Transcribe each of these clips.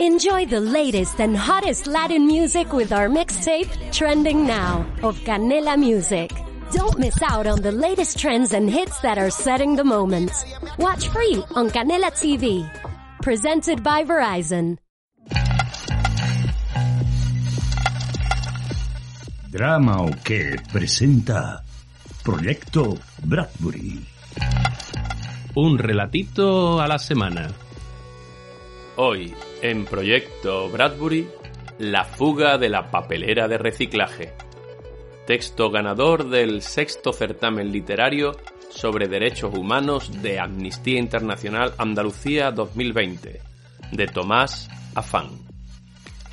Enjoy the latest and hottest Latin music with our mixtape, Trending Now, of Canela Music. Don't miss out on the latest trends and hits that are setting the moment. Watch free on Canela TV. Presented by Verizon. Drama o qué presenta Proyecto Bradbury. Un relatito a la semana. Hoy, en Proyecto Bradbury, La fuga de la papelera de reciclaje. Texto ganador del sexto certamen literario sobre derechos humanos de Amnistía Internacional Andalucía 2020, de Tomás Afán.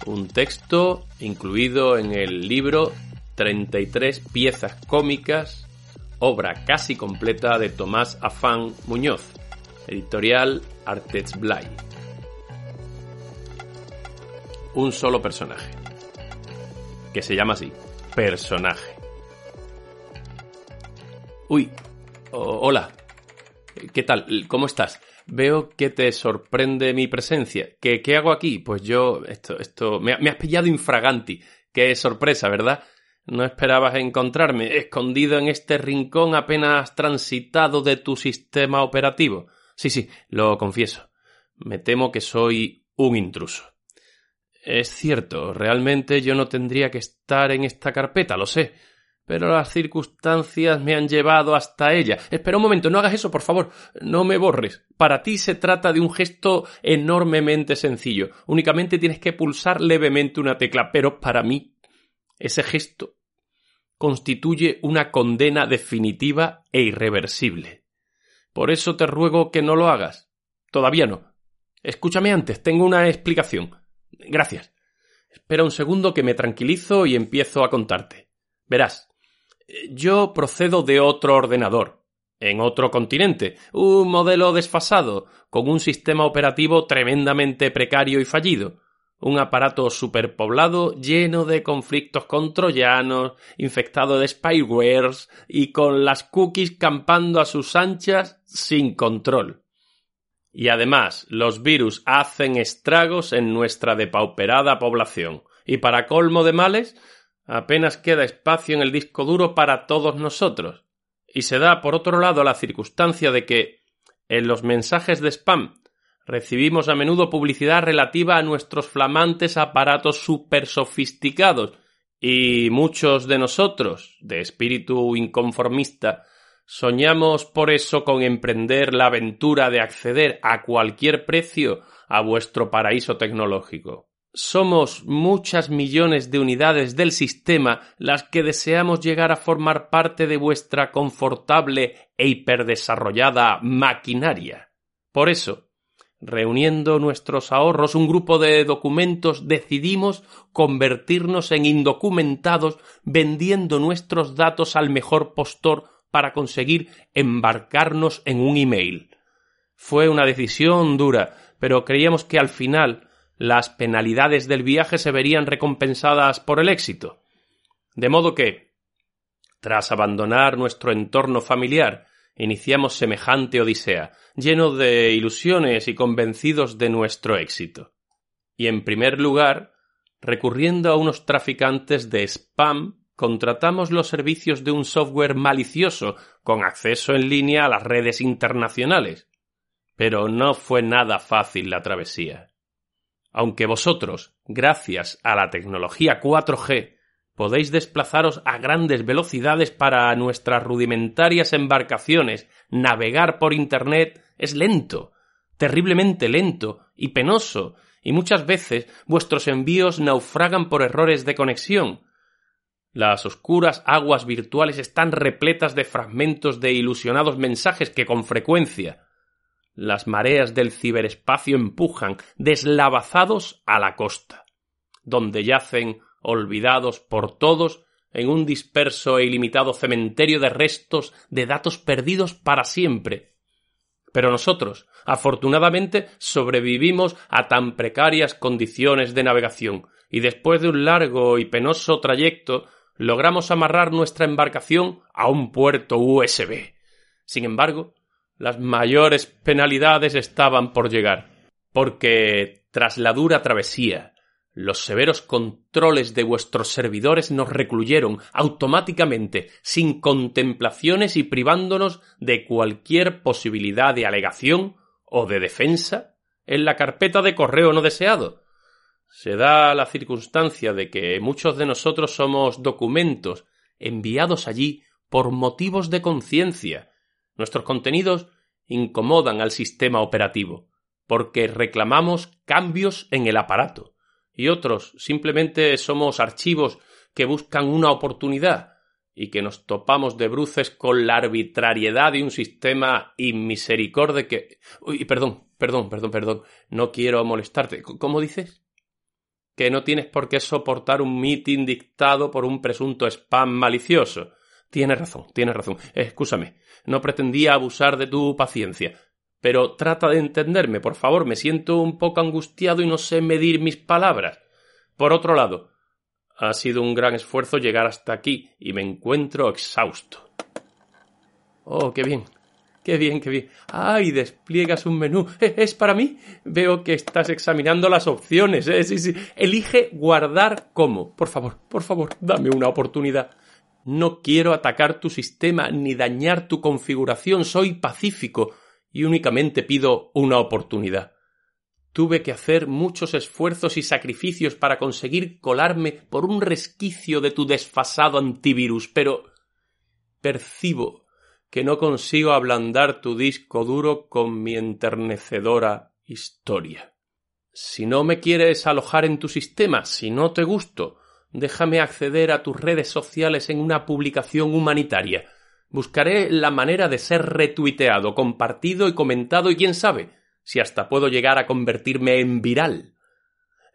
Un texto incluido en el libro 33 piezas cómicas, obra casi completa de Tomás Afán Muñoz, editorial Artets Blay. Un solo personaje, que se llama así, personaje. Uy, hola, ¿qué tal? ¿Cómo estás? Veo que te sorprende mi presencia. ¿Qué, qué hago aquí? Pues yo, esto, esto, me, me has pillado infraganti. Qué sorpresa, ¿verdad? No esperabas encontrarme escondido en este rincón apenas transitado de tu sistema operativo. Sí, sí, lo confieso. Me temo que soy un intruso. Es cierto, realmente yo no tendría que estar en esta carpeta, lo sé, pero las circunstancias me han llevado hasta ella. Espera un momento, no hagas eso, por favor, no me borres. Para ti se trata de un gesto enormemente sencillo. Únicamente tienes que pulsar levemente una tecla, pero para mí ese gesto constituye una condena definitiva e irreversible. Por eso te ruego que no lo hagas. Todavía no. Escúchame antes, tengo una explicación. Gracias. Espera un segundo que me tranquilizo y empiezo a contarte. Verás, yo procedo de otro ordenador, en otro continente, un modelo desfasado, con un sistema operativo tremendamente precario y fallido un aparato superpoblado lleno de conflictos con troyanos, infectado de spywares y con las cookies campando a sus anchas sin control. Y además, los virus hacen estragos en nuestra depauperada población. Y para colmo de males, apenas queda espacio en el disco duro para todos nosotros. Y se da, por otro lado, la circunstancia de que, en los mensajes de spam Recibimos a menudo publicidad relativa a nuestros flamantes aparatos super sofisticados y muchos de nosotros, de espíritu inconformista, soñamos por eso con emprender la aventura de acceder a cualquier precio a vuestro paraíso tecnológico. Somos muchas millones de unidades del sistema las que deseamos llegar a formar parte de vuestra confortable e hiperdesarrollada maquinaria. Por eso, Reuniendo nuestros ahorros, un grupo de documentos decidimos convertirnos en indocumentados vendiendo nuestros datos al mejor postor para conseguir embarcarnos en un email. Fue una decisión dura, pero creíamos que al final las penalidades del viaje se verían recompensadas por el éxito. De modo que, tras abandonar nuestro entorno familiar iniciamos semejante odisea, lleno de ilusiones y convencidos de nuestro éxito. Y en primer lugar, recurriendo a unos traficantes de spam, contratamos los servicios de un software malicioso con acceso en línea a las redes internacionales. Pero no fue nada fácil la travesía. Aunque vosotros, gracias a la tecnología 4G, podéis desplazaros a grandes velocidades para nuestras rudimentarias embarcaciones. Navegar por Internet es lento, terriblemente lento y penoso, y muchas veces vuestros envíos naufragan por errores de conexión. Las oscuras aguas virtuales están repletas de fragmentos de ilusionados mensajes que con frecuencia las mareas del ciberespacio empujan deslavazados a la costa, donde yacen olvidados por todos en un disperso e ilimitado cementerio de restos de datos perdidos para siempre. Pero nosotros, afortunadamente, sobrevivimos a tan precarias condiciones de navegación, y después de un largo y penoso trayecto, logramos amarrar nuestra embarcación a un puerto USB. Sin embargo, las mayores penalidades estaban por llegar, porque Tras la dura travesía, los severos controles de vuestros servidores nos recluyeron automáticamente, sin contemplaciones y privándonos de cualquier posibilidad de alegación o de defensa en la carpeta de correo no deseado. Se da la circunstancia de que muchos de nosotros somos documentos enviados allí por motivos de conciencia. Nuestros contenidos incomodan al sistema operativo, porque reclamamos cambios en el aparato y otros simplemente somos archivos que buscan una oportunidad y que nos topamos de bruces con la arbitrariedad de un sistema inmisericorde que... Uy, perdón, perdón, perdón, perdón. No quiero molestarte. ¿Cómo dices? Que no tienes por qué soportar un mitin dictado por un presunto spam malicioso. Tienes razón, tienes razón. Escúchame. No pretendía abusar de tu paciencia. Pero trata de entenderme, por favor, me siento un poco angustiado y no sé medir mis palabras. Por otro lado, ha sido un gran esfuerzo llegar hasta aquí y me encuentro exhausto. Oh, qué bien. Qué bien, qué bien. ¡Ay! Despliegas un menú. ¿E-, ¿Es para mí? Veo que estás examinando las opciones. ¿eh? Elige guardar como. Por favor, por favor, dame una oportunidad. No quiero atacar tu sistema ni dañar tu configuración. Soy pacífico y únicamente pido una oportunidad. Tuve que hacer muchos esfuerzos y sacrificios para conseguir colarme por un resquicio de tu desfasado antivirus, pero percibo que no consigo ablandar tu disco duro con mi enternecedora historia. Si no me quieres alojar en tu sistema, si no te gusto, déjame acceder a tus redes sociales en una publicación humanitaria. Buscaré la manera de ser retuiteado, compartido y comentado y quién sabe si hasta puedo llegar a convertirme en viral.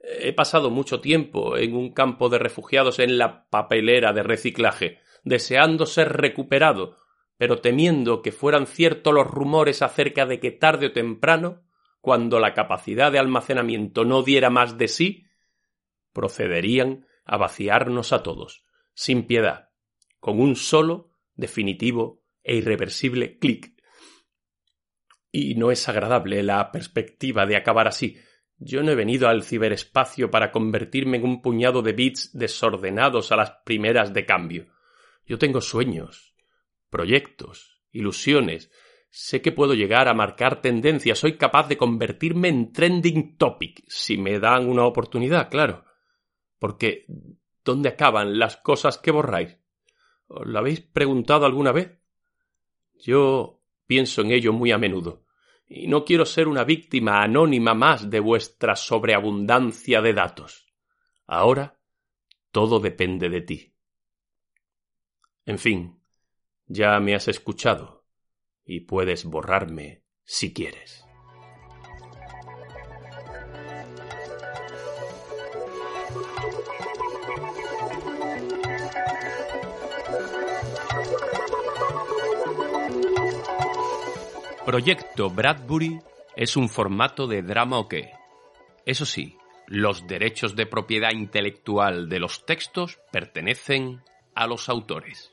He pasado mucho tiempo en un campo de refugiados en la papelera de reciclaje, deseando ser recuperado, pero temiendo que fueran ciertos los rumores acerca de que tarde o temprano, cuando la capacidad de almacenamiento no diera más de sí, procederían a vaciarnos a todos, sin piedad, con un solo definitivo e irreversible clic. Y no es agradable la perspectiva de acabar así. Yo no he venido al ciberespacio para convertirme en un puñado de bits desordenados a las primeras de cambio. Yo tengo sueños, proyectos, ilusiones. Sé que puedo llegar a marcar tendencias. Soy capaz de convertirme en trending topic, si me dan una oportunidad, claro. Porque ¿dónde acaban las cosas que borráis? ¿Os lo habéis preguntado alguna vez? Yo pienso en ello muy a menudo, y no quiero ser una víctima anónima más de vuestra sobreabundancia de datos. Ahora todo depende de ti. En fin, ya me has escuchado, y puedes borrarme si quieres. Proyecto Bradbury es un formato de drama o qué. Eso sí, los derechos de propiedad intelectual de los textos pertenecen a los autores.